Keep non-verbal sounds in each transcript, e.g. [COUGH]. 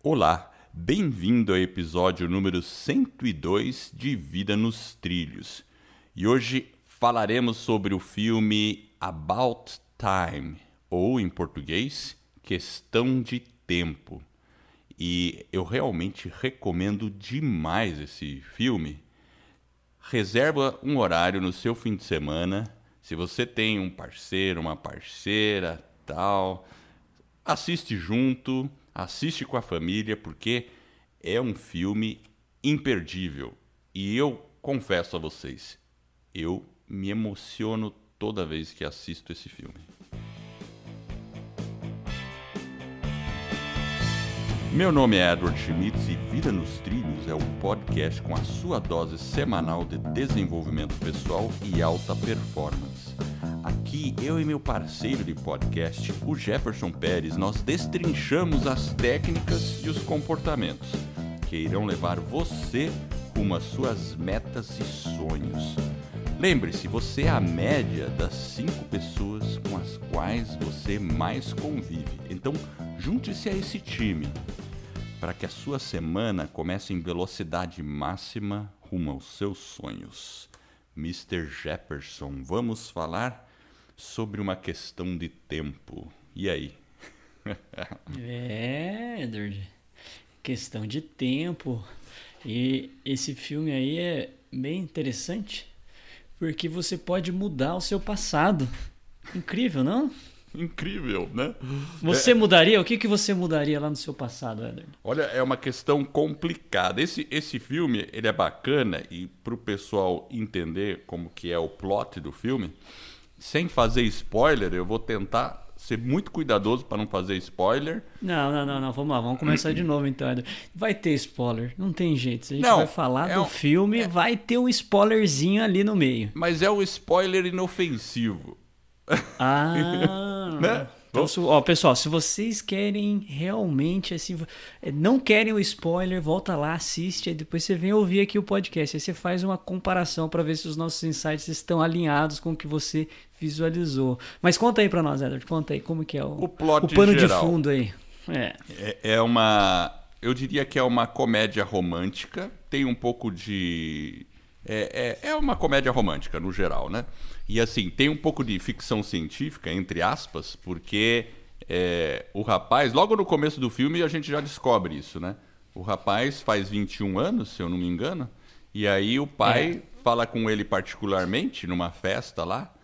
Olá, bem-vindo ao episódio número 102 de Vida nos Trilhos. E hoje falaremos sobre o filme About Time, ou em português, Questão de Tempo. E eu realmente recomendo demais esse filme. Reserva um horário no seu fim de semana. Se você tem um parceiro, uma parceira, tal, assiste junto assiste com a família, porque é um filme imperdível. E eu confesso a vocês, eu me emociono toda vez que assisto esse filme. Meu nome é Edward Schmitz e Vida nos Trilhos é o podcast com a sua dose semanal de desenvolvimento pessoal e alta performance. Aqui, eu e meu parceiro de podcast, o Jefferson Pérez, nós destrinchamos as técnicas e os comportamentos que irão levar você rumo às suas metas e sonhos. Lembre-se, você é a média das cinco pessoas com as quais você mais convive. Então, junte-se a esse time para que a sua semana comece em velocidade máxima rumo aos seus sonhos. Mr. Jefferson, vamos falar sobre uma questão de tempo. E aí? é, Edward. Questão de tempo. E esse filme aí é bem interessante porque você pode mudar o seu passado. Incrível, não? Incrível, né? Você é... mudaria? O que, que você mudaria lá no seu passado, Edward? Olha, é uma questão complicada. Esse, esse filme ele é bacana e para o pessoal entender como que é o plot do filme, sem fazer spoiler, eu vou tentar ser muito cuidadoso para não fazer spoiler. Não, não, não, não, vamos lá, vamos começar de novo então. Vai ter spoiler, não tem jeito. Se a gente não, vai falar é do um, filme, é... vai ter um spoilerzinho ali no meio. Mas é o um spoiler inofensivo. Ah, [LAUGHS] né? Então, se, ó, pessoal, se vocês querem realmente assim, é, não querem o spoiler, volta lá, assiste, aí depois você vem ouvir aqui o podcast. Aí você faz uma comparação para ver se os nossos insights estão alinhados com o que você visualizou. Mas conta aí para nós, Edward, conta aí como que é o, o, plot o pano geral. de fundo aí. É. é. É uma, eu diria que é uma comédia romântica, tem um pouco de é, é, é uma comédia romântica no geral, né? E assim, tem um pouco de ficção científica, entre aspas, porque é, o rapaz, logo no começo do filme, a gente já descobre isso, né? O rapaz faz 21 anos, se eu não me engano, e aí o pai é. fala com ele particularmente numa festa lá,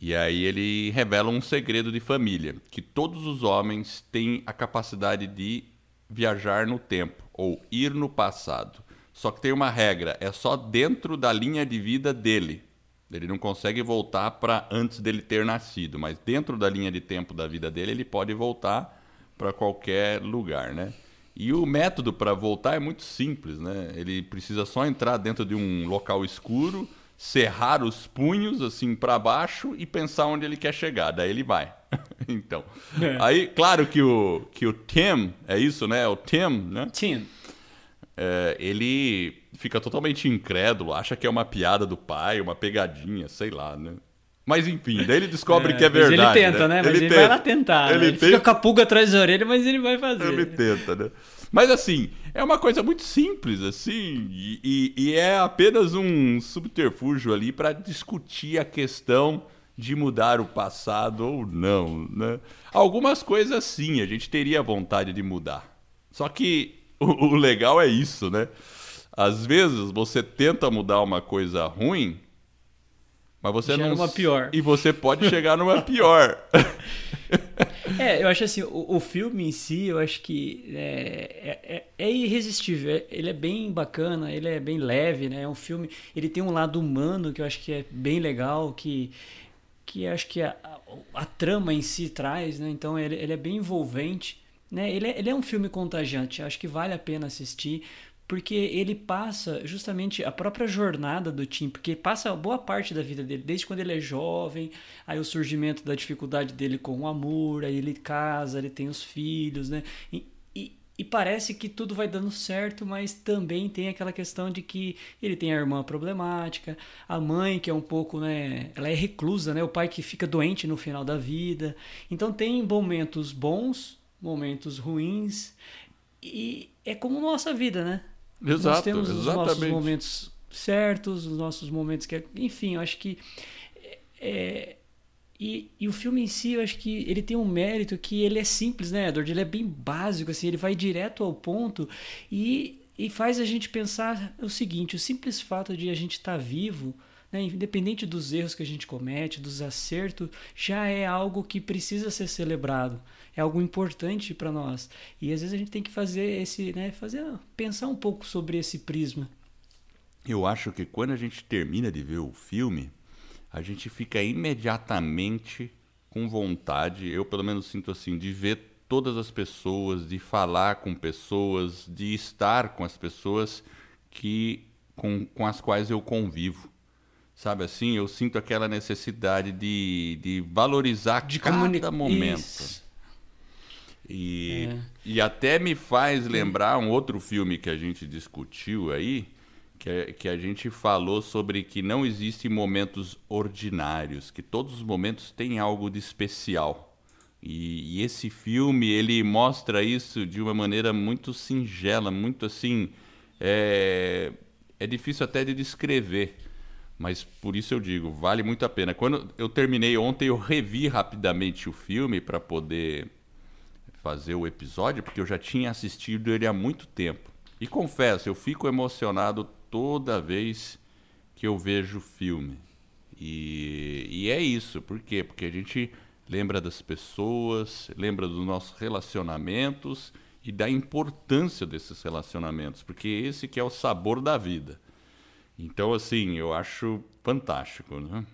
e aí ele revela um segredo de família, que todos os homens têm a capacidade de viajar no tempo ou ir no passado. Só que tem uma regra, é só dentro da linha de vida dele. Ele não consegue voltar para antes dele ter nascido, mas dentro da linha de tempo da vida dele, ele pode voltar para qualquer lugar, né? E o método para voltar é muito simples, né? Ele precisa só entrar dentro de um local escuro, cerrar os punhos assim para baixo e pensar onde ele quer chegar, daí ele vai. [LAUGHS] então, é. aí claro que o que o Tim é isso, né? O Tim, né? Tim é, ele fica totalmente incrédulo, acha que é uma piada do pai, uma pegadinha, sei lá, né? Mas enfim, daí ele descobre [LAUGHS] é, que é verdade. ele tenta, né? né? Mas ele, ele vai lá tentar. Ele, né? ele fica com a pulga atrás da orelha, mas ele vai fazer. Ele tenta, né? Mas assim, é uma coisa muito simples, assim, e, e, e é apenas um subterfúgio ali para discutir a questão de mudar o passado ou não, né? Algumas coisas sim, a gente teria vontade de mudar. Só que o, o legal é isso, né? Às vezes você tenta mudar uma coisa ruim, mas você Gera não. uma pior. E você pode chegar numa pior. [LAUGHS] é, eu acho assim, o, o, filme em si, eu acho que é, é, é, é irresistível. É, ele é bem bacana, ele é bem leve, né? É um filme. Ele tem um lado humano que eu acho que é bem legal, que, que acho que a, a, a trama em si traz, né? Então ele, ele é bem envolvente. Né? Ele, é, ele é um filme contagiante, acho que vale a pena assistir, porque ele passa justamente a própria jornada do Tim, porque passa boa parte da vida dele, desde quando ele é jovem, aí o surgimento da dificuldade dele com o amor, aí ele casa, ele tem os filhos, né? E, e, e, parece que tudo vai dando certo, mas também tem aquela questão de que ele tem a irmã problemática, a mãe que é um pouco, né? Ela é reclusa, né? O pai que fica doente no final da vida. Então tem momentos bons momentos ruins e é como nossa vida, né? Exato, Nós temos os exatamente. nossos momentos certos, os nossos momentos que. Enfim, eu acho que. É, e, e, o filme em si, eu acho que ele tem um mérito que ele é simples, né, Edward? Ele é bem básico, assim, ele vai direto ao ponto e, e faz a gente pensar o seguinte: o simples fato de a gente estar tá vivo, né, independente dos erros que a gente comete, dos acertos, já é algo que precisa ser celebrado. É algo importante para nós. E às vezes a gente tem que fazer esse, né, fazer pensar um pouco sobre esse prisma. Eu acho que quando a gente termina de ver o filme, a gente fica imediatamente com vontade, eu pelo menos sinto assim, de ver todas as pessoas, de falar com pessoas, de estar com as pessoas que com, com as quais eu convivo. Sabe assim, eu sinto aquela necessidade de, de valorizar de cada momento. Isso. E, é. e até me faz lembrar um outro filme que a gente discutiu aí, que, que a gente falou sobre que não existem momentos ordinários, que todos os momentos têm algo de especial. E, e, esse filme ele mostra isso de uma maneira muito singela, muito assim é, é difícil até de descrever, mas por isso eu digo vale muito a pena. Quando eu terminei ontem eu revi rapidamente o filme para poder fazer o episódio porque eu já tinha assistido ele há muito tempo. E confesso, eu fico emocionado toda vez que eu vejo filme. E, e é isso, por quê? Porque a gente lembra das pessoas, lembra dos nossos relacionamentos e da importância desses relacionamentos, porque esse que é o sabor da vida. Então, assim, eu acho fantástico, né?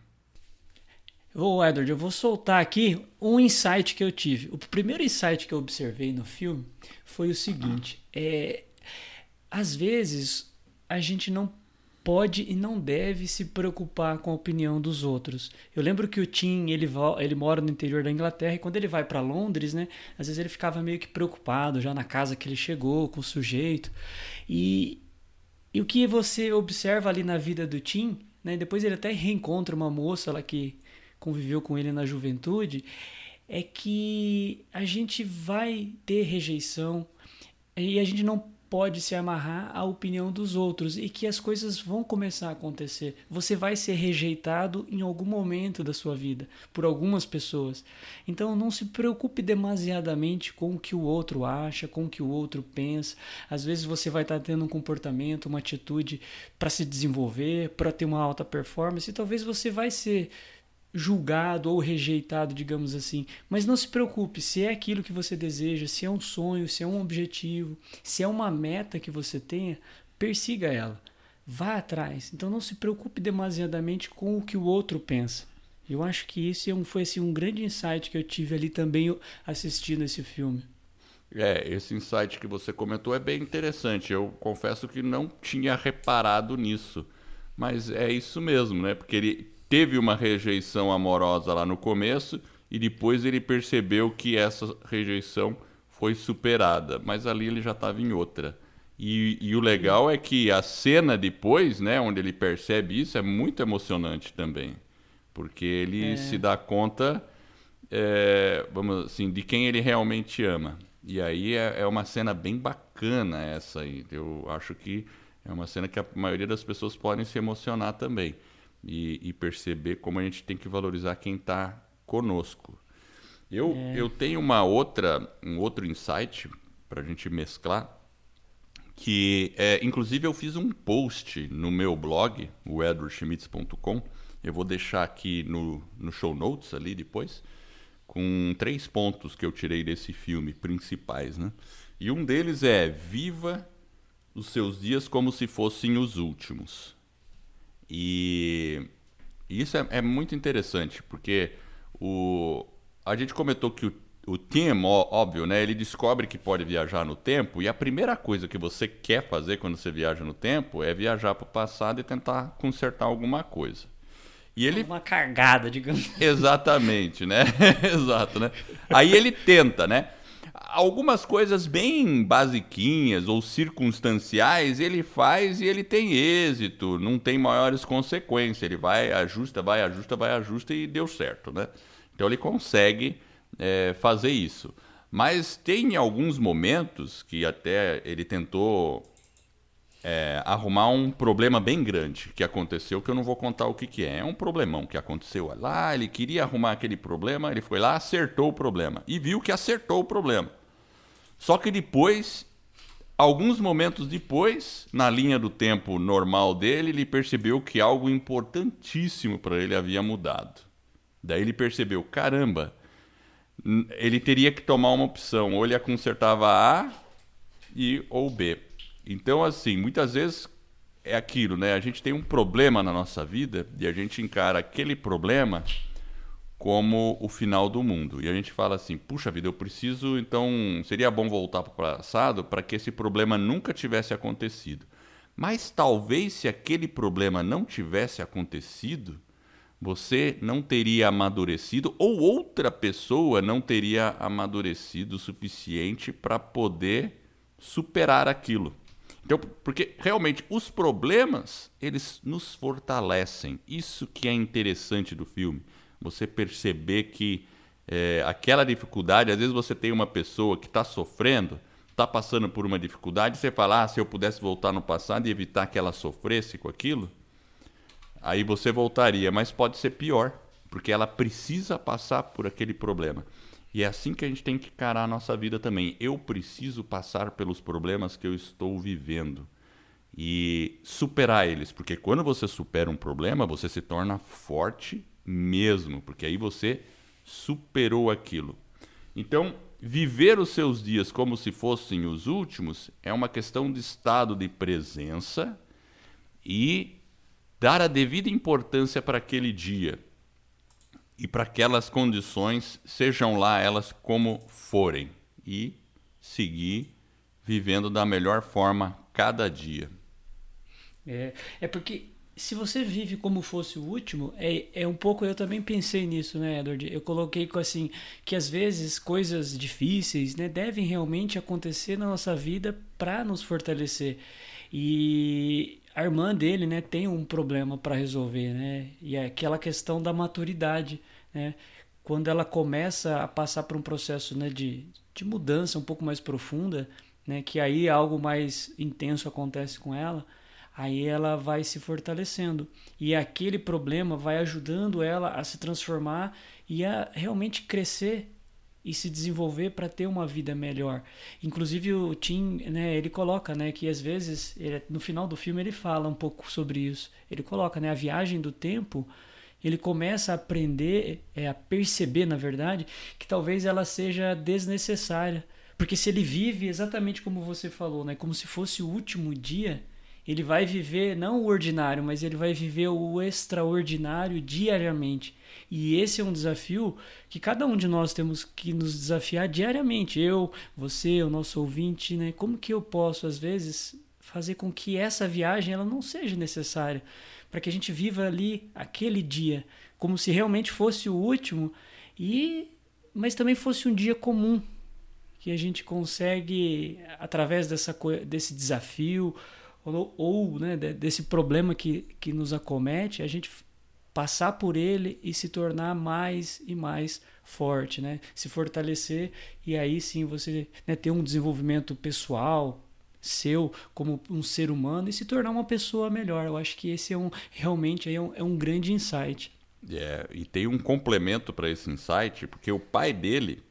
Ô, Edward, eu vou soltar aqui um insight que eu tive. O primeiro insight que eu observei no filme foi o seguinte: é, às vezes a gente não pode e não deve se preocupar com a opinião dos outros. Eu lembro que o Tim, ele, ele mora no interior da Inglaterra e quando ele vai para Londres, né, às vezes ele ficava meio que preocupado já na casa que ele chegou, com o sujeito. E, e o que você observa ali na vida do Tim, né, depois ele até reencontra uma moça lá que conviveu com ele na juventude, é que a gente vai ter rejeição e a gente não pode se amarrar à opinião dos outros e que as coisas vão começar a acontecer. Você vai ser rejeitado em algum momento da sua vida por algumas pessoas. Então não se preocupe demasiadamente com o que o outro acha, com o que o outro pensa. Às vezes você vai estar tendo um comportamento, uma atitude para se desenvolver, para ter uma alta performance, e talvez você vai ser julgado ou rejeitado, digamos assim. Mas não se preocupe, se é aquilo que você deseja, se é um sonho, se é um objetivo, se é uma meta que você tenha, persiga ela. Vá atrás. Então não se preocupe demasiadamente com o que o outro pensa. Eu acho que isso é foi assim, um grande insight que eu tive ali também assistindo esse filme. É, esse insight que você comentou é bem interessante. Eu confesso que não tinha reparado nisso. Mas é isso mesmo, né? Porque ele teve uma rejeição amorosa lá no começo e depois ele percebeu que essa rejeição foi superada, mas ali ele já estava em outra. E, e, o legal é que a cena depois, né, onde ele percebe isso, é muito emocionante também, porque ele é. se dá conta, é, vamos assim, de quem ele realmente ama. E aí é, é uma cena bem bacana essa aí. Eu acho que é uma cena que a maioria das pessoas podem se emocionar também e, e perceber como a gente tem que valorizar quem está conosco. Eu, é. eu tenho uma outra, um outro insight para a gente mesclar, que é, inclusive eu fiz um post no meu blog, o edwardschmitz.com, eu vou deixar aqui no, no show notes ali depois, com três pontos que eu tirei desse filme principais, né? E um deles é viva os seus dias como se fossem os últimos. E isso é, é muito interessante, porque o, a gente comentou que o, o Tim, óbvio, né, ele descobre que pode viajar no tempo, e a primeira coisa que você quer fazer quando você viaja no tempo é viajar para o passado e tentar consertar alguma coisa. E ele uma cargada, digamos. Exatamente, né? [LAUGHS] Exato, né? Aí ele tenta, né? Algumas coisas bem basiquinhas ou circunstanciais ele faz e ele tem êxito, não tem maiores consequências. Ele vai, ajusta, vai, ajusta, vai, ajusta e deu certo, né? Então ele consegue é, fazer isso. Mas tem alguns momentos que até ele tentou é, arrumar um problema bem grande que aconteceu, que eu não vou contar o que, que é. É um problemão que aconteceu lá, ele queria arrumar aquele problema, ele foi lá, acertou o problema. E viu que acertou o problema. Só que depois, alguns momentos depois, na linha do tempo normal dele, ele percebeu que algo importantíssimo para ele havia mudado. Daí ele percebeu, caramba, ele teria que tomar uma opção, ou ele consertava A e ou B. Então, assim, muitas vezes é aquilo, né? A gente tem um problema na nossa vida e a gente encara aquele problema como o final do mundo. E a gente fala assim: puxa vida, eu preciso, então seria bom voltar para o passado para que esse problema nunca tivesse acontecido. Mas talvez se aquele problema não tivesse acontecido, você não teria amadurecido ou outra pessoa não teria amadurecido o suficiente para poder superar aquilo. Então, porque realmente os problemas, eles nos fortalecem. Isso que é interessante do filme. Você perceber que é, aquela dificuldade, às vezes você tem uma pessoa que está sofrendo, está passando por uma dificuldade, você fala, ah, se eu pudesse voltar no passado e evitar que ela sofresse com aquilo, aí você voltaria, mas pode ser pior, porque ela precisa passar por aquele problema. E é assim que a gente tem que encarar a nossa vida também. Eu preciso passar pelos problemas que eu estou vivendo e superar eles, porque quando você supera um problema, você se torna forte mesmo, porque aí você superou aquilo. Então, viver os seus dias como se fossem os últimos é uma questão de estado de presença e dar a devida importância para aquele dia e para aquelas condições, sejam lá elas como forem, e seguir vivendo da melhor forma cada dia. É, é porque se você vive como fosse o último, é, é um pouco. Eu também pensei nisso, né, Edward? Eu coloquei assim que às vezes coisas difíceis, né, devem realmente acontecer na nossa vida para nos fortalecer. E a irmã dele, né, tem um problema para resolver, né? E é aquela questão da maturidade, né? Quando ela começa a passar por um processo, né, de, de mudança um pouco mais profunda, né, que aí algo mais intenso acontece com ela, aí ela vai se fortalecendo e aquele problema vai ajudando ela a se transformar e a realmente crescer e se desenvolver para ter uma vida melhor. Inclusive o Tim, né, ele coloca, né, que às vezes ele, no final do filme ele fala um pouco sobre isso. Ele coloca, né, a viagem do tempo. Ele começa a aprender, é, a perceber, na verdade, que talvez ela seja desnecessária, porque se ele vive exatamente como você falou, né, como se fosse o último dia, ele vai viver não o ordinário, mas ele vai viver o extraordinário diariamente. E esse é um desafio que cada um de nós temos que nos desafiar diariamente. Eu, você, o nosso ouvinte, né? Como que eu posso às vezes fazer com que essa viagem ela não seja necessária, para que a gente viva ali aquele dia como se realmente fosse o último e mas também fosse um dia comum que a gente consegue através dessa desse desafio ou, ou né, desse problema que, que nos acomete, a gente passar por ele e se tornar mais e mais forte, né? Se fortalecer e aí sim você né, ter um desenvolvimento pessoal seu como um ser humano e se tornar uma pessoa melhor. Eu acho que esse é um realmente é um, é um grande insight. É, e tem um complemento para esse insight, porque o pai dele,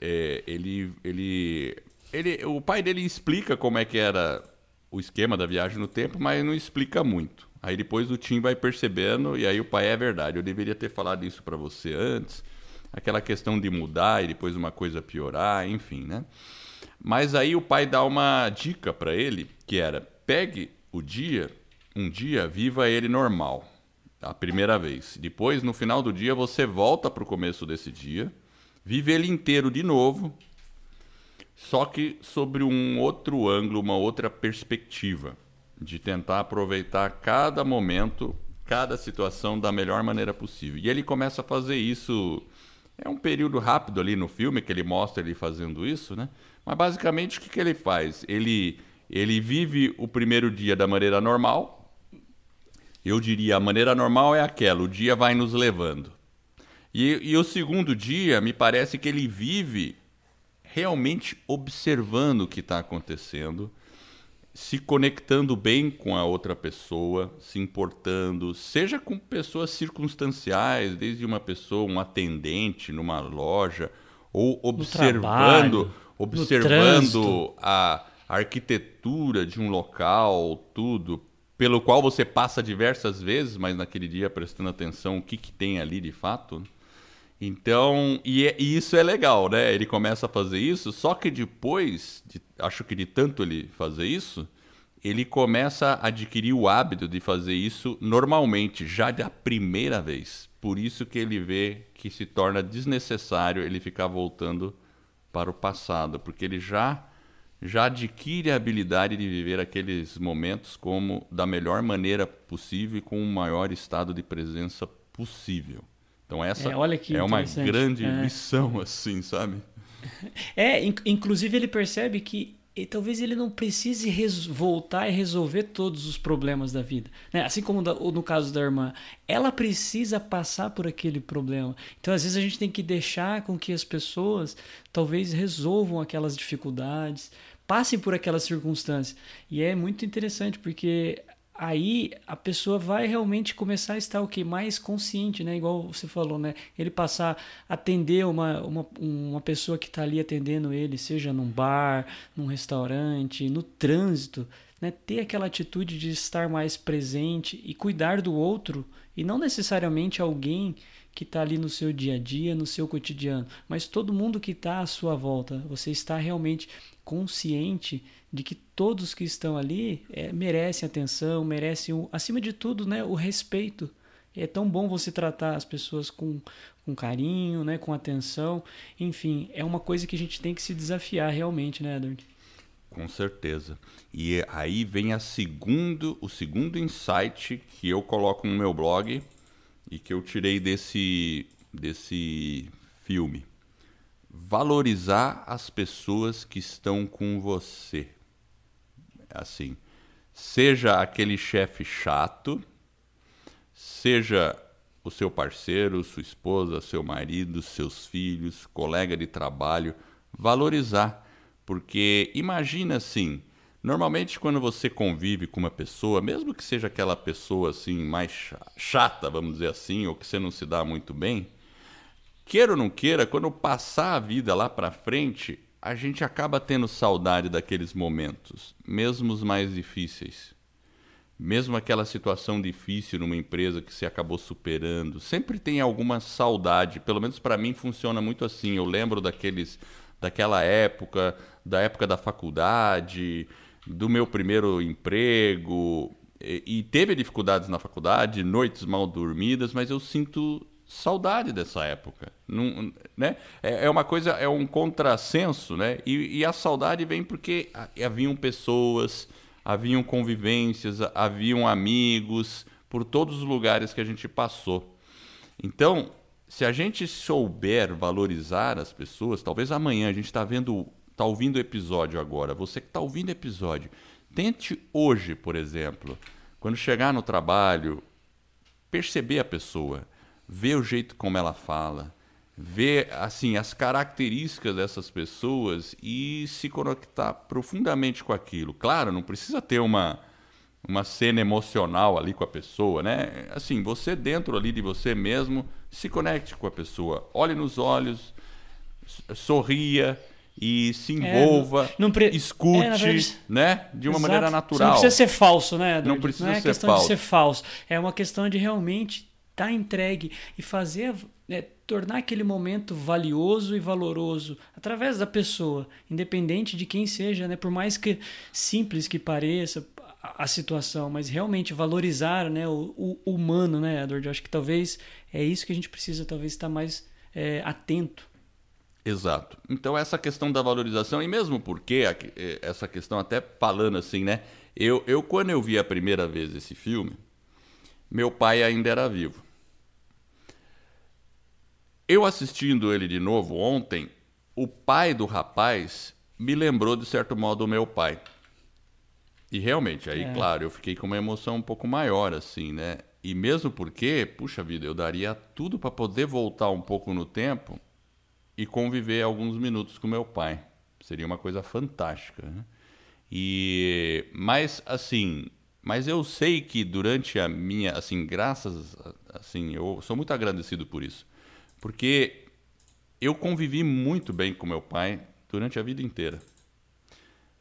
é, ele, ele, ele, o pai dele explica como é que era o esquema da viagem no tempo, mas não explica muito. Aí depois o Tim vai percebendo e aí o pai é verdade. Eu deveria ter falado isso para você antes. Aquela questão de mudar e depois uma coisa piorar, enfim, né? Mas aí o pai dá uma dica para ele, que era: pegue o dia, um dia, viva ele normal, a primeira vez. Depois, no final do dia, você volta para o começo desse dia, vive ele inteiro de novo, só que sobre um outro ângulo, uma outra perspectiva, de tentar aproveitar cada momento, cada situação da melhor maneira possível. E ele começa a fazer isso. É um período rápido ali no filme que ele mostra ele fazendo isso, né? Mas basicamente o que, que ele faz? Ele, ele vive o primeiro dia da maneira normal. Eu diria a maneira normal é aquela, o dia vai nos levando. E, e o segundo dia, me parece que ele vive realmente observando o que está acontecendo, se conectando bem com a outra pessoa, se importando, seja com pessoas circunstanciais, desde uma pessoa, um atendente numa loja, ou observando, trabalho, observando a arquitetura de um local, tudo, pelo qual você passa diversas vezes, mas naquele dia prestando atenção o que, que tem ali de fato. Então, e, é, e, isso é legal, né? Ele começa a fazer isso, só que depois, de, acho que de tanto ele fazer isso, ele começa a adquirir o hábito de fazer isso normalmente, já da primeira vez. Por isso que ele vê que se torna desnecessário ele ficar voltando para o passado, porque ele já já adquire a habilidade de viver aqueles momentos como da melhor maneira possível e com o maior estado de presença possível. Então essa é, é uma grande é. lição, assim, sabe? É, in inclusive ele percebe que e talvez ele não precise voltar e resolver todos os problemas da vida. Né? Assim como no caso da irmã, ela precisa passar por aquele problema. Então, às vezes, a gente tem que deixar com que as pessoas talvez resolvam aquelas dificuldades, passem por aquelas circunstâncias. E é muito interessante porque aí a pessoa vai realmente começar a estar o que mais consciente, né? Igual você falou, né? Ele passar a atender uma, uma, uma pessoa que está ali atendendo ele, seja num bar, num restaurante, no trânsito, né? Ter aquela atitude de estar mais presente e cuidar do outro e não necessariamente alguém que está ali no seu dia a dia, no seu cotidiano, mas todo mundo que está à sua volta. Você está realmente consciente de que todos que estão ali é, merecem atenção, merecem, acima de tudo, né, o respeito. É tão bom você tratar as pessoas com, com carinho, né, com atenção. Enfim, é uma coisa que a gente tem que se desafiar realmente, né, Edward? Com certeza. E aí vem a segundo, o segundo insight que eu coloco no meu blog e que eu tirei desse, desse filme. Valorizar as pessoas que estão com você assim, seja aquele chefe chato, seja o seu parceiro, sua esposa, seu marido, seus filhos, colega de trabalho, valorizar, porque imagina assim, normalmente quando você convive com uma pessoa, mesmo que seja aquela pessoa assim mais chata, vamos dizer assim, ou que você não se dá muito bem, queira ou não queira, quando passar a vida lá para frente, a gente acaba tendo saudade daqueles momentos, mesmo os mais difíceis. Mesmo aquela situação difícil numa empresa que você acabou superando, sempre tem alguma saudade. Pelo menos para mim funciona muito assim. Eu lembro daqueles, daquela época, da época da faculdade, do meu primeiro emprego. E, e teve dificuldades na faculdade, noites mal dormidas, mas eu sinto saudade dessa época. Não, né? é, é uma coisa, é um contrassenso, né? E, e, a saudade vem porque haviam pessoas, haviam convivências, haviam amigos por todos os lugares que a gente passou. Então, se a gente souber valorizar as pessoas, talvez amanhã a gente está vendo, está ouvindo o episódio agora. Você que está ouvindo o episódio, tente hoje, por exemplo, quando chegar no trabalho, perceber a pessoa ver o jeito como ela fala, ver assim as características dessas pessoas e se conectar profundamente com aquilo. Claro, não precisa ter uma uma cena emocional ali com a pessoa, né? Assim, você dentro ali de você mesmo, se conecte com a pessoa, olhe nos olhos, sorria e se é, envolva, é, não, pre... escute, é, verdade... né? De uma Exato. maneira natural. Você não precisa ser falso, né? Eduardo? Não precisa não é ser questão falso. de ser falso. É uma questão de realmente estar tá entregue e fazer né, tornar aquele momento valioso e valoroso através da pessoa, independente de quem seja, né, por mais que simples que pareça a, situação, mas realmente valorizar né, o, o humano, né, Edward? Eu acho que talvez é isso que a gente precisa talvez estar mais é, atento. Exato. Então essa questão da valorização, e mesmo porque é, essa questão até falando assim, né? Eu, eu quando eu vi a primeira vez esse filme, meu pai ainda era vivo. Eu assistindo ele de novo ontem, o pai do rapaz me lembrou de certo modo o meu pai. E realmente, aí, é. claro, eu fiquei com uma emoção um pouco maior, assim, né? E mesmo porque, puxa vida, eu daria tudo para poder voltar um pouco no tempo e conviver alguns minutos com meu pai. Seria uma coisa fantástica. Né? E mas assim, mas eu sei que durante a minha, assim, graças, assim, eu sou muito agradecido por isso, porque eu convivi muito bem com meu pai durante a vida inteira.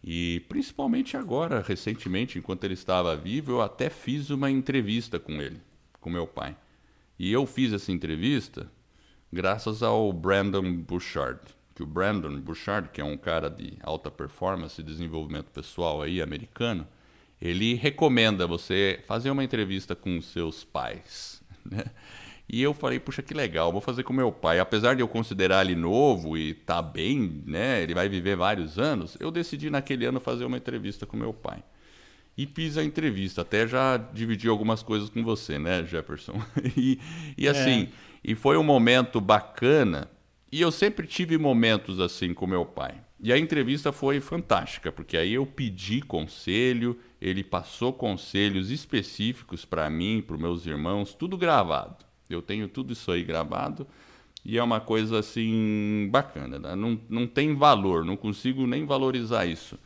E principalmente agora, recentemente, enquanto ele estava vivo, eu até fiz uma entrevista com ele, com meu pai. E eu fiz essa entrevista graças ao Brandon Bouchard. Que o Brandon Bouchard, que é um cara de alta performance e desenvolvimento pessoal aí, americano, ele recomenda você fazer uma entrevista com seus pais. [LAUGHS] Né? E eu falei, puxa, que legal, vou fazer com meu pai. Apesar de eu considerar ele novo e tá bem, né? Ele vai viver vários anos, eu decidi naquele ano fazer uma entrevista com meu pai. E fiz a entrevista, até já dividi algumas coisas com você, né, Jefferson? [LAUGHS] E, e assim, é. e foi um momento bacana. E eu sempre tive momentos assim com meu pai. E a entrevista foi fantástica, porque aí eu pedi conselho, ele passou conselhos específicos para mim, para os meus irmãos, tudo gravado. Eu tenho tudo isso aí gravado e é uma coisa assim bacana. Né? Não, não tem valor, não consigo nem valorizar isso.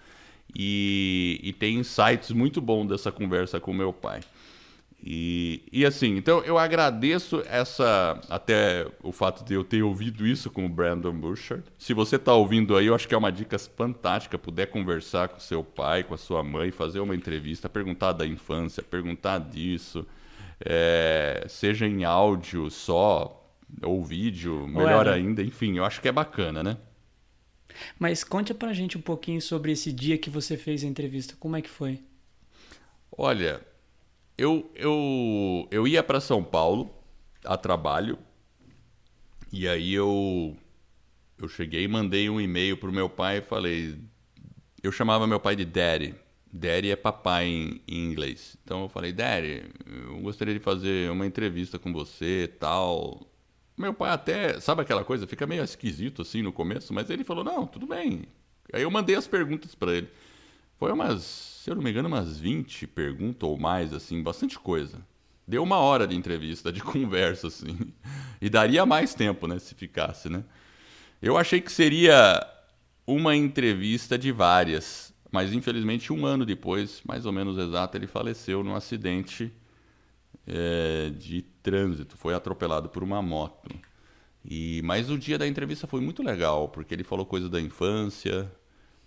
E, e tem insights muito bons dessa conversa com meu pai. E, e assim, então eu agradeço essa até o fato de eu ter ouvido isso com o Brandon Bouchard. Se você está ouvindo aí, eu acho que é uma dica fantástica, puder conversar com seu pai, com a sua mãe, fazer uma entrevista, perguntar da infância, perguntar disso é, seja em áudio só ou vídeo, melhor Ué, ainda, enfim, eu acho que é bacana, né? Mas conte pra gente um pouquinho sobre esse dia que você fez a entrevista, como é que foi? Olha, eu, eu, eu ia para São Paulo a trabalho e aí eu, eu cheguei e mandei um e-mail pro meu pai e falei, eu chamava meu pai de Daddy, Daddy é papai em, em, inglês. Então eu falei, Daddy, eu gostaria de fazer uma entrevista com você tal. Meu pai até, sabe aquela coisa, fica meio esquisito assim no começo, mas ele falou, não, tudo bem. Aí eu mandei as perguntas para ele. Foi umas, se eu não me engano, umas 20 perguntas ou mais, assim, bastante coisa. Deu uma hora de entrevista, de [LAUGHS] conversa, assim. E daria mais tempo, né, se ficasse, né? Eu achei que seria uma entrevista de várias mas infelizmente um ano depois, mais ou menos exato, ele faleceu num acidente é, de trânsito. Foi atropelado por uma moto. E mas o dia da entrevista foi muito legal porque ele falou coisas da infância,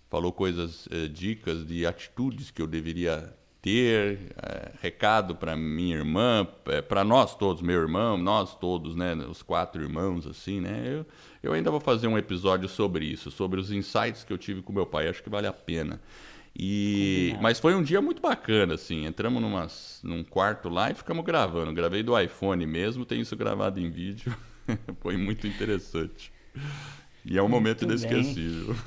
falou coisas, é, dicas de atitudes que eu deveria ter, é, recado para minha irmã, é, para nós todos, meu irmão, nós todos, né, os quatro irmãos assim, né? Eu, eu ainda vou fazer um episódio sobre isso, sobre os insights que eu tive com meu pai. Acho que vale a pena. E, mas foi um dia muito bacana, assim. Entramos numa, num quarto lá e ficamos gravando. Gravei do iPhone mesmo, tenho isso gravado em vídeo. [LAUGHS] foi muito interessante. E é um muito momento inesquecível.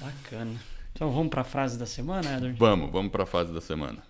Bacana. Então vamos para a frase da semana, Edward? Vamos, vamos para a frase da semana.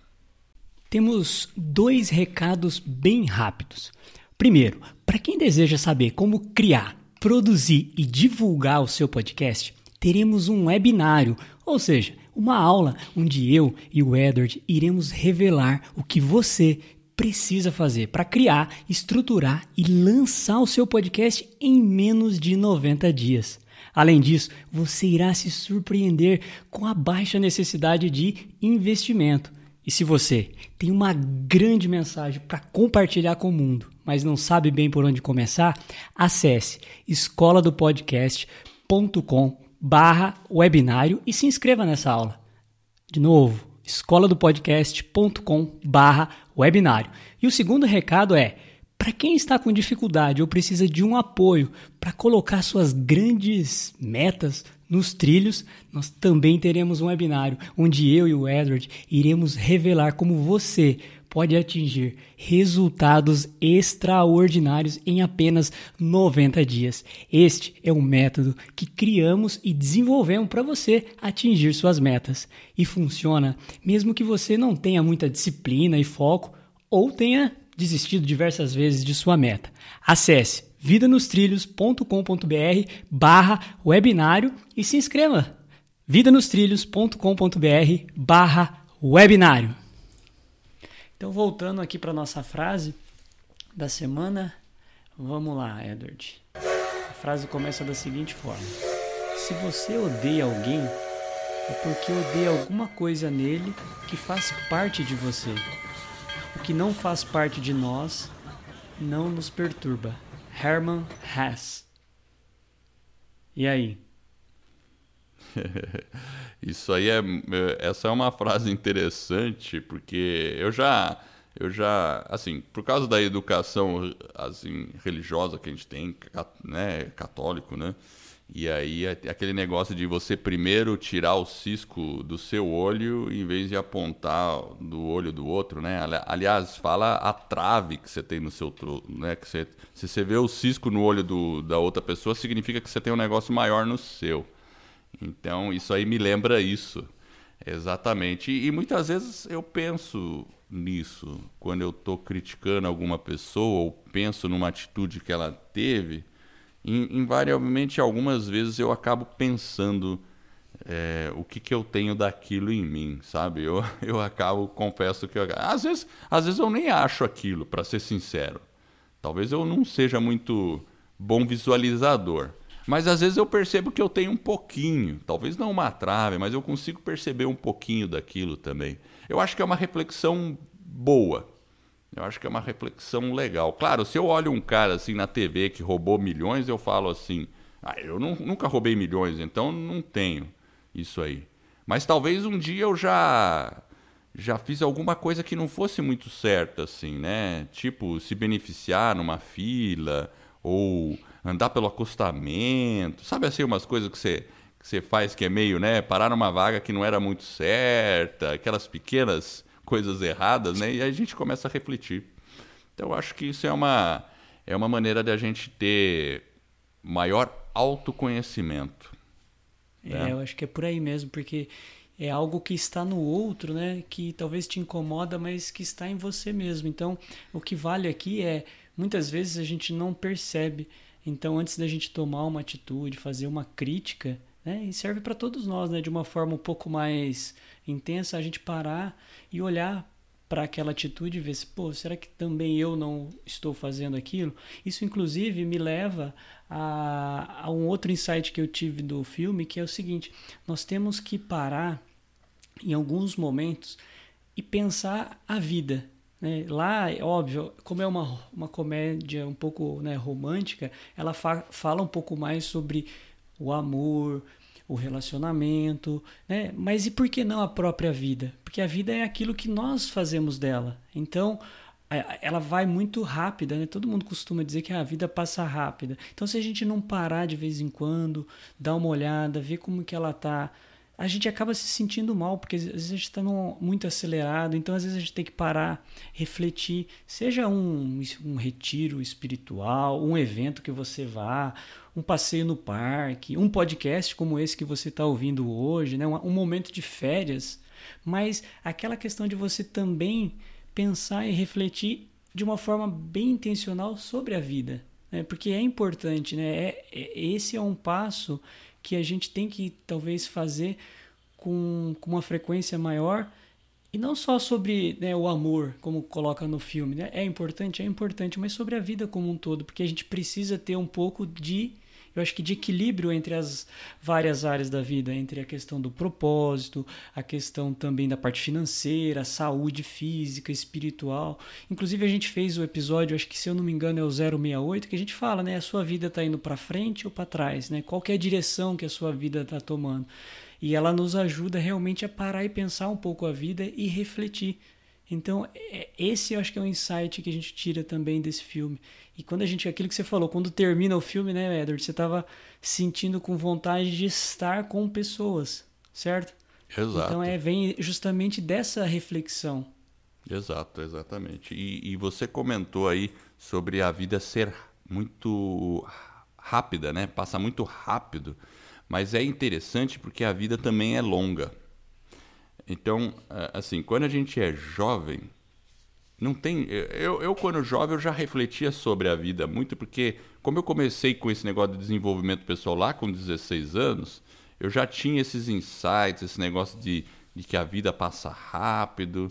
Temos dois recados bem rápidos. Primeiro, para quem deseja saber como criar, produzir e divulgar o seu podcast, teremos um webinário, ou seja, uma aula onde eu e o Edward iremos revelar o que você precisa fazer para criar, estruturar e lançar o seu podcast em menos de 90 dias. Além disso, você irá se surpreender com a baixa necessidade de investimento. E se você tem uma grande mensagem para compartilhar com o mundo, mas não sabe bem por onde começar, acesse escola do barra webinário e se inscreva nessa aula. De novo, escola do podcast.com barra webinário. E o segundo recado é, para quem está com dificuldade ou precisa de um apoio para colocar suas grandes metas nos trilhos, nós também teremos um webinário onde eu e o Edward iremos revelar como você pode atingir resultados extraordinários em apenas 90 dias. Este é um método que criamos e desenvolvemos para você atingir suas metas. E funciona mesmo que você não tenha muita disciplina e foco ou tenha desistido diversas vezes de sua meta. Acesse vidanostrilhos.com.br barra webinário e se inscreva vidanostrilhos.com.br barra webinário. Então, voltando aqui para nossa frase da semana, vamos lá, Edward. A frase começa da seguinte forma: Se você odeia alguém, é porque odeia alguma coisa nele que faz parte de você. Que não faz parte de nós não nos perturba. Herman Hesse. E aí? [LAUGHS] Isso aí é, essa é uma frase interessante porque eu já eu já assim por causa da educação assim religiosa que a gente tem né católico né e aí aquele negócio de você primeiro tirar o cisco do seu olho em vez de apontar do olho do outro, né? Aliás, fala a trave que você tem no seu, né? Que você, se você vê o cisco no olho do, da outra pessoa, significa que você tem um negócio maior no seu. Então, isso aí me lembra isso. Exatamente. E, e muitas vezes eu penso nisso quando eu estou criticando alguma pessoa ou penso numa atitude que ela teve invariavelmente algumas vezes eu acabo pensando é, o que, que eu tenho daquilo em mim, sabe? Eu, [LAUGHS] eu acabo, confesso que eu, às vezes, às vezes eu nem acho aquilo, para ser sincero. Talvez eu não seja muito bom visualizador, mas às vezes eu percebo que eu tenho um pouquinho, talvez não uma trave, mas eu consigo perceber um pouquinho daquilo também. Eu acho que é uma reflexão boa. Eu acho que é uma reflexão legal. Claro, se eu olho um cara assim na TV que roubou milhões, eu falo assim: ah, eu não, nunca roubei milhões, então não tenho isso aí. Mas talvez um dia eu já já fiz alguma coisa que não fosse muito certa, assim, né? Tipo, se beneficiar numa fila ou andar pelo acostamento, sabe assim, umas coisas que você, que você faz que é meio, né? Parar numa vaga que não era muito certa, aquelas pequenas coisas erradas, né? E aí a gente começa a refletir. Então eu acho que isso é uma, é uma maneira de a gente ter maior autoconhecimento. É, né? eu acho que é por aí mesmo, porque é algo que está no outro, né? Que talvez te incomoda, mas que está em você mesmo. Então, o que vale aqui é muitas vezes a gente não percebe. Então, antes da gente tomar uma atitude, fazer uma crítica, né? E serve para todos nós, né? De uma forma um pouco mais intensa, a gente parar e olhar para aquela atitude e ver se, pô, será que também eu não estou fazendo aquilo? Isso, inclusive, me leva a, a um outro insight que eu tive do filme, que é o seguinte: nós temos que parar em alguns momentos e pensar a vida. Né? Lá, óbvio, como é uma, uma comédia um pouco né, romântica, ela fa fala um pouco mais sobre o amor, o relacionamento, né? Mas e por que não a própria vida? Porque a vida é aquilo que nós fazemos dela. Então, ela vai muito rápida, né? Todo mundo costuma dizer que a vida passa rápida. Então, se a gente não parar de vez em quando, dar uma olhada, ver como que ela tá, a gente acaba se sentindo mal, porque às vezes a gente está muito acelerado, então às vezes a gente tem que parar, refletir, seja um, um retiro espiritual, um evento que você vá, um passeio no parque, um podcast como esse que você está ouvindo hoje, né? um, um momento de férias, mas aquela questão de você também pensar e refletir de uma forma bem intencional sobre a vida, né? porque é importante, né? É, é, esse é um passo que a gente tem que talvez fazer com, com uma frequência maior e não só sobre né, o amor, como coloca no filme. Né? É importante, é importante, mas sobre a vida como um todo, porque a gente precisa ter um pouco de eu acho que de equilíbrio entre as várias áreas da vida, entre a questão do propósito, a questão também da parte financeira, saúde física, espiritual. Inclusive a gente fez o episódio, acho que se eu não me engano é o 068, que a gente fala, né, a sua vida está indo para frente ou para trás, né? Qual é a direção que a sua vida está tomando? E ela nos ajuda realmente a parar e pensar um pouco a vida e refletir. Então, é, esse eu acho que é um insight que a gente tira também desse filme. E quando a gente, aquilo que você falou, quando termina o filme, né, Edward, você estava sentindo com vontade de estar com pessoas, certo? Exato. Então, é, vem justamente dessa reflexão. Exato, exatamente. E, e você comentou aí sobre a vida ser muito rápida, né? Passa muito rápido. Mas é interessante porque a vida também é longa. Então, assim, quando a gente é jovem, não tem. Eu, eu, quando jovem, eu já refletia sobre a vida muito, porque, como eu comecei com esse negócio de desenvolvimento pessoal lá com 16 anos, eu já tinha esses insights, esse negócio de, de que a vida passa rápido.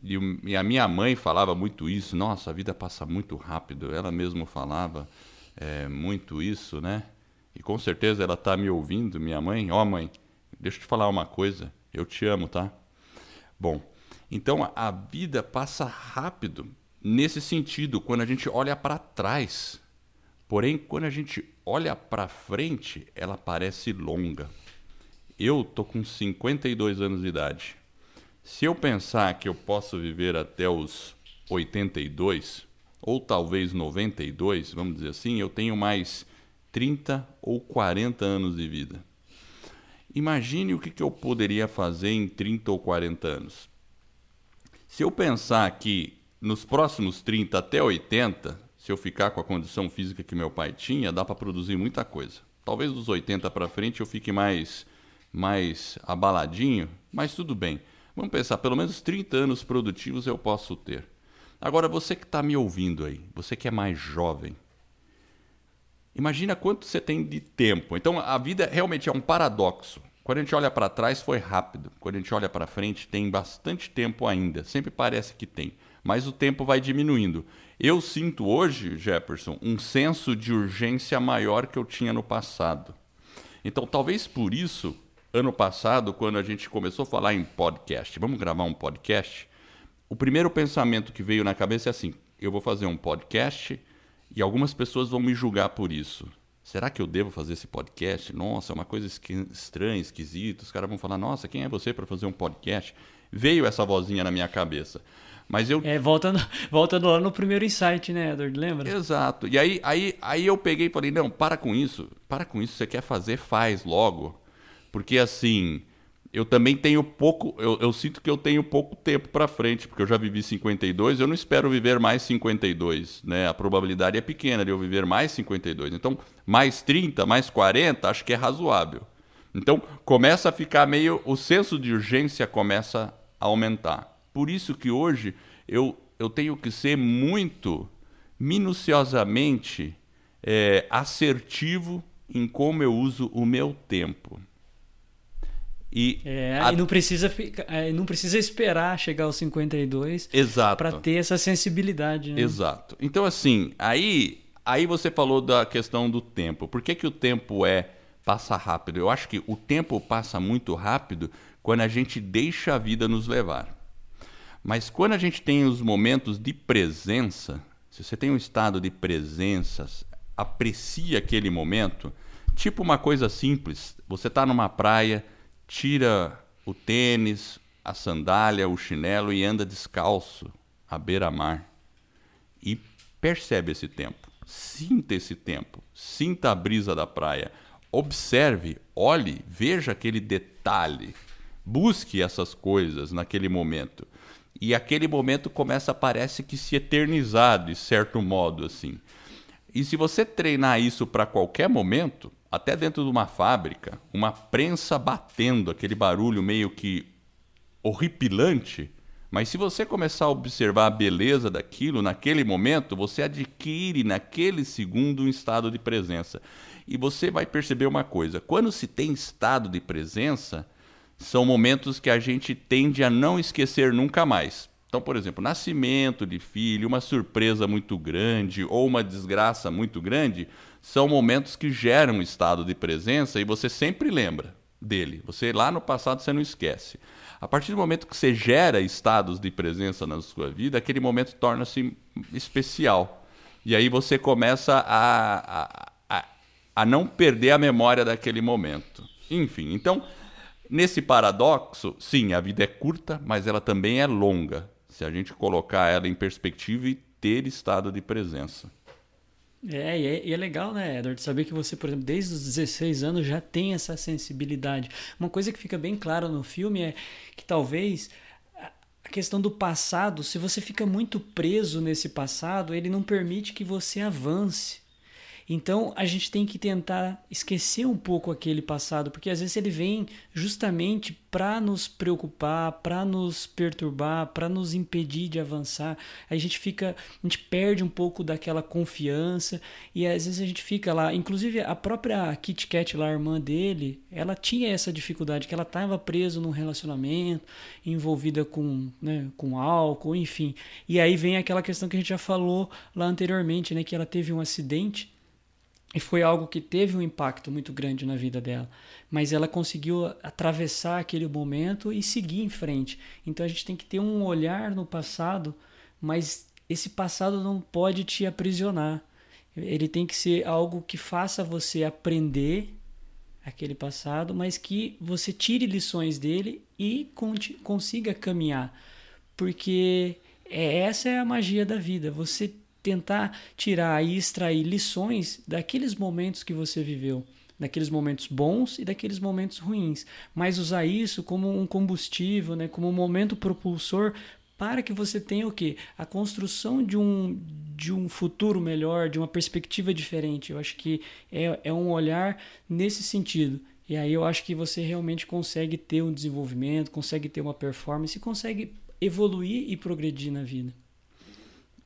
E, e, a minha mãe falava muito isso: nossa, a vida passa muito rápido. Ela mesma falava. é, muito isso, né? E com certeza ela está me ouvindo, minha mãe. Ó, oh, mãe, deixa eu te falar uma coisa. Eu te amo, tá? Bom, então a vida passa rápido nesse sentido, quando a gente olha para trás. Porém, quando a gente olha para frente, ela parece longa. Eu tô com 52 anos de idade. Se eu pensar que eu posso viver até os 82, ou talvez 92, vamos dizer assim, eu tenho mais 30 ou 40 anos de vida. Imagine o que, eu poderia fazer em 30 ou 40 anos. Se eu pensar que nos próximos 30 até 80, se eu ficar com a condição física que meu pai tinha, dá para produzir muita coisa. Talvez dos 80 para frente eu fique mais mais abaladinho, mas tudo bem. Vamos pensar, pelo menos 30 anos produtivos eu posso ter. Agora, você que está me ouvindo aí, você que é mais jovem, imagina quanto você tem de tempo. Então, a vida realmente é um paradoxo. Quando a gente olha para trás, foi rápido. Quando a gente olha para frente, tem bastante tempo ainda. Sempre parece que tem. Mas o tempo vai diminuindo. Eu sinto hoje, Jefferson, um senso de urgência maior que eu tinha no passado. Então, talvez por isso, ano passado, quando a gente começou a falar em podcast, vamos gravar um podcast, o primeiro pensamento que veio na cabeça é assim: eu vou fazer um podcast e algumas pessoas vão me julgar por isso. Será que eu devo fazer esse podcast? Nossa, é uma coisa estranha, esquisita. Os caras vão falar: Nossa, quem é você para fazer um podcast? Veio essa vozinha na minha cabeça. Mas eu. É, voltando, [LAUGHS] voltando lá no primeiro insight, né, Edward? Lembra? Exato. E aí, aí, aí eu peguei e falei: Não, para com isso. Para com isso. Você quer fazer, faz logo. Porque assim, eu também tenho pouco, eu, eu, sinto que eu tenho pouco tempo para frente, porque eu já vivi 52, eu não espero viver mais 52, né? A probabilidade é pequena de eu viver mais 52. Então, mais 30, mais 40, acho que é razoável. Então, começa a ficar meio, o senso de urgência começa a aumentar. Por isso que hoje eu, eu tenho que ser muito minuciosamente é, assertivo em como eu uso o meu tempo. E, é, a... e não precisa ficar, é, não precisa esperar chegar aos 52 para ter essa sensibilidade. Né? Exato. Então assim, aí aí você falou da questão do tempo. Por que, que o tempo é passa rápido? Eu acho que o tempo passa muito rápido quando a gente deixa a vida nos levar. Mas quando a gente tem os momentos de presença, se você tem um estado de presença, aprecia aquele momento, tipo uma coisa simples. Você está numa praia tira o tênis, a sandália, o chinelo e anda descalço à beira-mar. E percebe esse tempo, sinta esse tempo, sinta a brisa da praia, observe, olhe, veja aquele detalhe, busque essas coisas naquele momento. E aquele momento começa, parece que se eternizar de certo modo assim. E se você treinar isso para qualquer momento, até dentro de uma fábrica, uma prensa batendo, aquele barulho meio que horripilante. Mas se você começar a observar a beleza daquilo naquele momento, você adquire naquele segundo um estado de presença. E você vai perceber uma coisa: quando se tem estado de presença, são momentos que a gente tende a não esquecer nunca mais. Então, por exemplo, nascimento de filho, uma surpresa muito grande ou uma desgraça muito grande, são momentos que geram um estado de presença e você sempre lembra dele. Você lá no passado você não esquece. A partir do momento que você gera estados de presença na sua vida, aquele momento torna-se especial. E aí você começa a, a, a, a não perder a memória daquele momento. Enfim, então, nesse paradoxo, sim, a vida é curta, mas ela também é longa se a gente colocar ela em perspectiva e ter estado de presença. É, e é, e é legal, né, Edward, saber que você, por exemplo, desde os 16 anos já tem essa sensibilidade. Uma coisa que fica bem clara no filme é que talvez a questão do passado, se você fica muito preso nesse passado, ele não permite que você avance. Então a gente tem que tentar esquecer um pouco aquele passado, porque às vezes ele vem justamente para nos preocupar, para nos perturbar, para nos impedir de avançar. A gente fica, a gente perde um pouco daquela confiança e às vezes a gente fica lá, inclusive a própria Kit Kat, lá, a irmã dele, ela tinha essa dificuldade que ela estava presa num relacionamento, envolvida com, né, com álcool, enfim. E aí vem aquela questão que a gente já falou lá anteriormente, né, que ela teve um acidente E foi algo que teve um impacto muito grande na vida dela. Mas ela conseguiu atravessar aquele momento e seguir em frente. Então a gente tem que ter um olhar no passado, mas esse passado não pode te aprisionar. Ele tem que ser algo que faça você aprender aquele passado, mas que você tire lições dele e consiga caminhar. Porque é, essa é a magia da vida. Você tentar tirar e extrair lições daqueles momentos que você viveu, daqueles momentos bons e daqueles momentos ruins, mas usar isso como um combustível, né, como um momento propulsor para que você tenha o quê? A construção de um, de um futuro melhor, de uma perspectiva diferente. Eu acho que é, é um olhar nesse sentido. E aí eu acho que você realmente consegue ter um desenvolvimento, consegue ter uma performance, consegue evoluir e progredir na vida.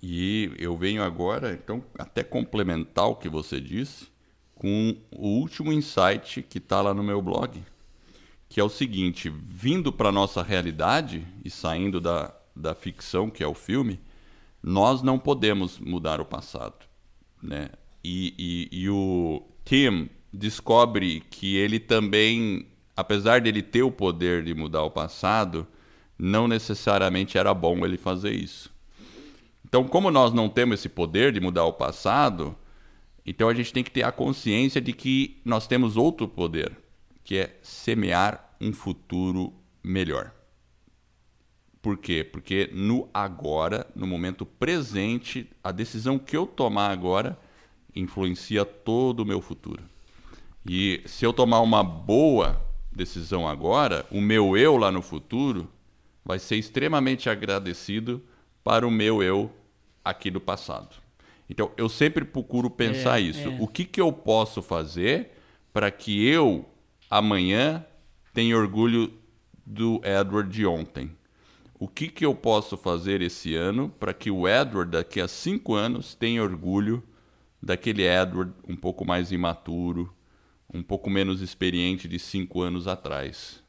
E eu venho agora, então, até complementar o que você disse, com o último insight que está lá no meu blog, que é o seguinte: vindo para a nossa realidade e saindo da, da ficção, que é o filme, nós não podemos mudar o passado. Né? E, e, e o Tim descobre que ele também, apesar dele ter o poder de mudar o passado, não necessariamente era bom ele fazer isso. Então, como nós não temos esse poder de mudar o passado, então a gente tem que ter a consciência de que nós temos outro poder, que é semear um futuro melhor. Por quê? Porque no agora, no momento presente, a decisão que eu tomar agora influencia todo o meu futuro. E se eu tomar uma boa decisão agora, o meu eu lá no futuro vai ser extremamente agradecido para o meu eu aqui do passado. Então, eu sempre procuro pensar é, isso. É. O que, que eu posso fazer para que eu, amanhã, tenha orgulho do Edward de ontem? O que, que eu posso fazer esse ano para que o Edward, daqui a cinco anos, tenha orgulho daquele Edward um pouco mais imaturo, um pouco menos experiente de cinco anos atrás?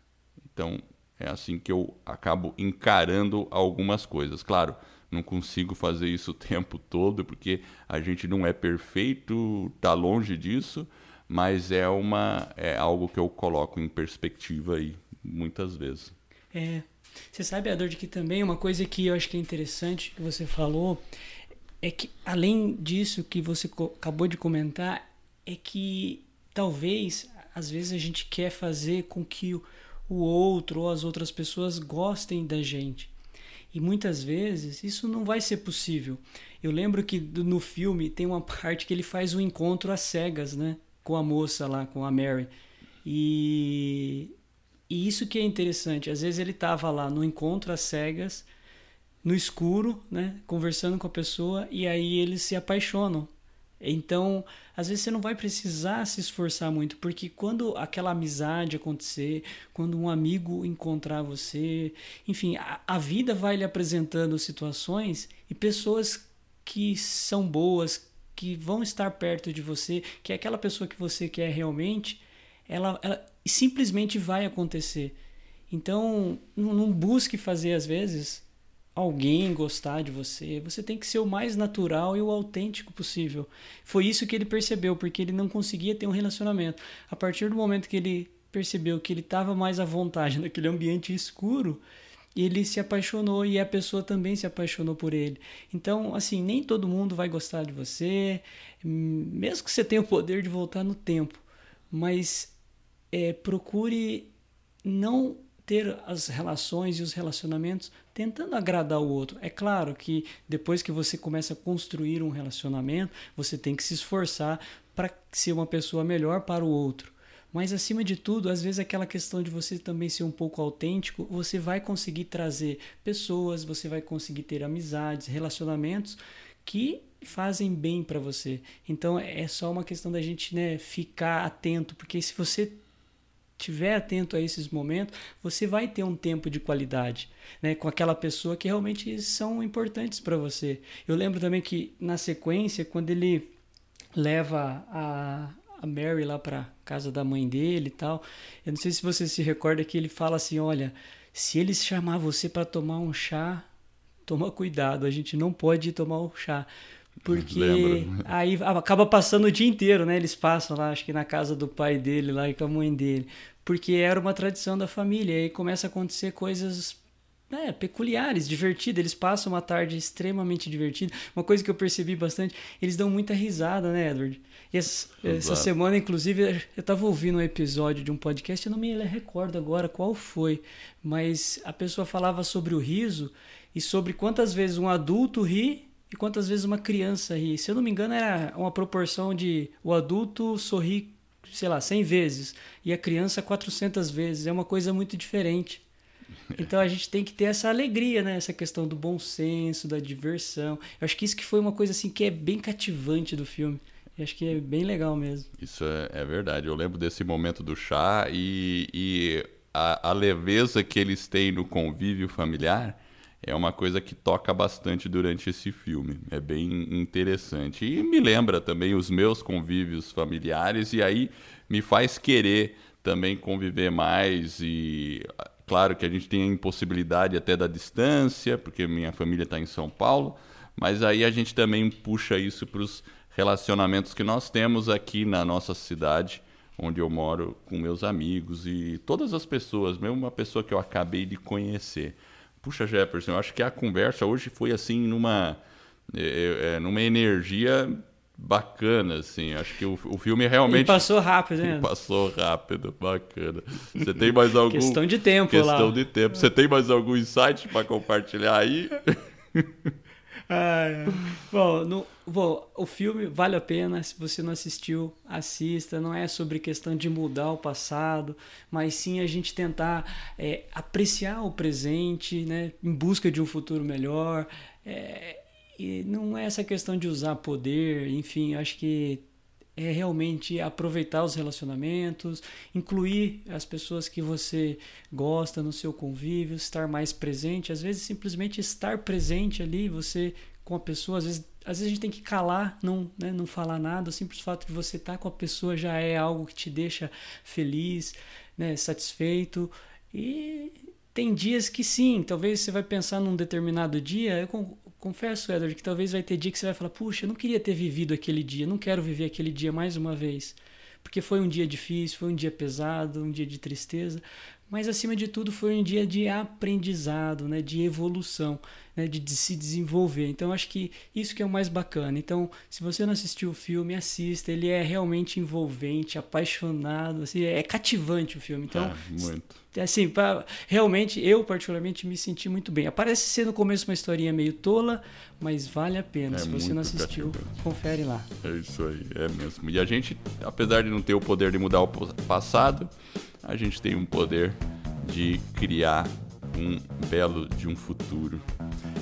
Então, é assim que eu acabo encarando algumas coisas. Claro, não consigo fazer isso o [LAUGHS] tempo todo, porque a gente não é perfeito, está longe disso, mas é uma é algo que eu coloco em perspectiva aí muitas vezes. É. Você sabe, Ador, que também uma coisa que eu acho que é interessante que você falou é que além disso que você acabou de comentar, é que talvez às vezes a gente quer fazer com que o, o outro ou as outras pessoas gostem da gente. E muitas vezes isso não vai ser possível. Eu lembro que no filme tem uma [LAUGHS] parte que ele faz um encontro às cegas, né? Com a moça lá, com a Mary. E, e isso que é interessante. Às vezes ele estava lá no encontro às cegas, no escuro, né? Conversando com a pessoa, e aí eles se apaixonam. Então, às vezes você não vai precisar se esforçar muito, porque quando aquela amizade acontecer, quando um amigo encontrar você, enfim, a, a vida vai lhe apresentando situações e pessoas que são boas, que vão estar perto de você, que é aquela pessoa que você quer realmente, ela, ela simplesmente vai acontecer. Então, não, não busque fazer às vezes alguém gostar de você, você tem que ser o mais natural e o autêntico possível. Foi isso que ele percebeu, porque ele não conseguia ter um relacionamento. A partir do momento que ele percebeu que ele estava mais à vontade [LAUGHS] naquele ambiente escuro, ele se apaixonou e a pessoa também se apaixonou por ele. Então, assim, nem todo mundo vai gostar de você, mesmo que você tenha o poder de voltar no tempo, mas é, procure não ter as relações e os relacionamentos tentando agradar o outro. É claro que depois que você começa a construir um relacionamento, você tem que se esforçar para ser uma pessoa melhor para o outro. Mas acima de tudo, às vezes aquela questão de você também ser um pouco autêntico, você vai conseguir trazer pessoas, você vai conseguir ter amizades, relacionamentos que fazem bem para você. Então é só uma questão da gente, né, ficar atento, porque se você tiver atento a esses momentos, você vai ter um tempo de qualidade, né, com aquela pessoa que realmente são importantes para você. Eu lembro também que na sequência, quando ele leva a, a Mary lá para casa da mãe dele e tal, eu não sei se você se recorda que ele fala assim, olha, se eles chamar você para tomar um chá, toma cuidado, a gente não pode tomar o chá, Porque Lembro. aí acaba passando o dia inteiro, né? Eles passam lá, acho que na casa do pai dele lá e com a mãe dele. Porque era uma tradição da família. E aí começa a acontecer coisas é, peculiares, divertidas. Eles passam uma tarde extremamente divertida. Uma coisa que eu percebi bastante, eles dão muita risada, né, Edward? E essa, essa semana, inclusive, eu estava ouvindo um episódio de um podcast, eu não me recordo agora qual foi, mas a pessoa falava sobre o riso e sobre quantas vezes um adulto ri e quantas vezes uma criança ri. Se eu não me engano, era uma proporção de o adulto sorri, sei lá, 100 vezes e a criança 400 vezes. É uma coisa muito diferente. [LAUGHS] Então a gente tem que ter essa alegria, né? Essa questão do bom senso, da diversão. Eu acho que isso que foi uma coisa assim que é bem cativante do filme. Eu acho que é bem legal mesmo. Isso é, é verdade. Eu lembro desse momento do chá e, e a, a leveza que eles têm no convívio familiar é uma coisa que toca bastante durante esse filme. É bem interessante. E me lembra também os meus convívios familiares, e aí me faz querer também conviver mais. E claro que a gente tem a impossibilidade até da distância, porque minha família está em São Paulo, mas aí a gente também puxa isso para os relacionamentos que nós temos aqui na nossa cidade onde eu moro com meus amigos e todas as pessoas, mesmo uma pessoa que eu acabei de conhecer. Puxa, Jefferson, eu acho que a conversa hoje foi assim numa, é, é, numa energia bacana, assim. Acho que o, o filme realmente. E passou rápido, né? Passou rápido, bacana. Você tem mais algum. Questão de tempo, Questão lá. de tempo. Você tem mais algum insight para compartilhar aí? [LAUGHS] Ah, bom, no, bom, o filme vale a pena. Se você não assistiu, assista. Não é sobre questão de mudar o passado, mas sim a gente tentar é, apreciar o presente, né, em busca de um futuro melhor. É, e não é essa questão de usar poder, enfim, acho que é realmente aproveitar os relacionamentos, incluir as pessoas que você gosta no seu convívio, estar mais presente. Às vezes, simplesmente estar presente ali, você com a pessoa, às vezes, às vezes a gente tem que calar, não, né, não falar nada. O simples fato de você estar com a pessoa já é algo que te deixa feliz, né, satisfeito. E tem dias que sim, talvez você vai pensar num determinado dia. Eu confesso, Edward, que talvez vai ter dia que você vai falar: puxa, eu não queria ter vivido aquele dia, não quero viver aquele dia mais uma vez. Porque foi um dia difícil, foi um dia pesado, um dia de tristeza, mas acima de tudo foi um dia de aprendizado, né, de evolução, né, de, de, se desenvolver. Então acho que isso que é o mais bacana. Então, se você não assistiu o filme, assista. Ele é realmente envolvente, apaixonado, assim, é cativante o filme. Então, é, muito. Assim, pra, realmente eu particularmente me senti muito bem. Aparece ser no começo uma historinha meio tola, mas vale a pena. É se você não assistiu, cativante. confere lá. É isso aí, é mesmo. E a gente, apesar de não ter o poder de mudar o passado, a gente tem um poder de criar um belo de um futuro.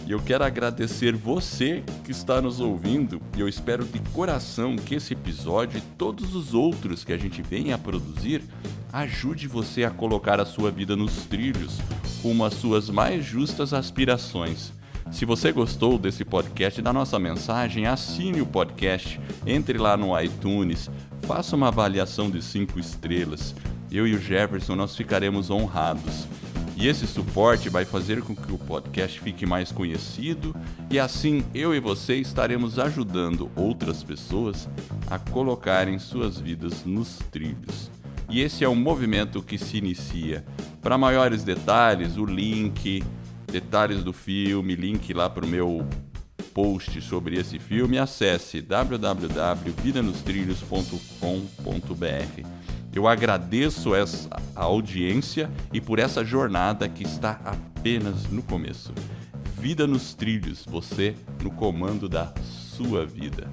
E eu quero agradecer você que está nos ouvindo e eu espero de coração que esse episódio e todos os outros que a gente venha a produzir ajude você a colocar a sua vida nos trilhos rumo às suas mais justas aspirações. Se você gostou desse podcast da nossa mensagem, assine o podcast, entre lá no iTunes, faça uma avaliação de 5 estrelas eu e o Jefferson nós ficaremos honrados. E esse suporte vai fazer com que o podcast fique mais conhecido e assim eu e você estaremos ajudando outras pessoas a colocarem suas vidas nos trilhos. E esse é um movimento que se inicia. Para maiores detalhes, o link, detalhes do filme, link lá para o meu post sobre esse filme, acesse www.vidanostrilhos.com.br. Eu agradeço essa audiência e por essa jornada que está apenas no começo. Vida nos trilhos, você no comando da sua vida.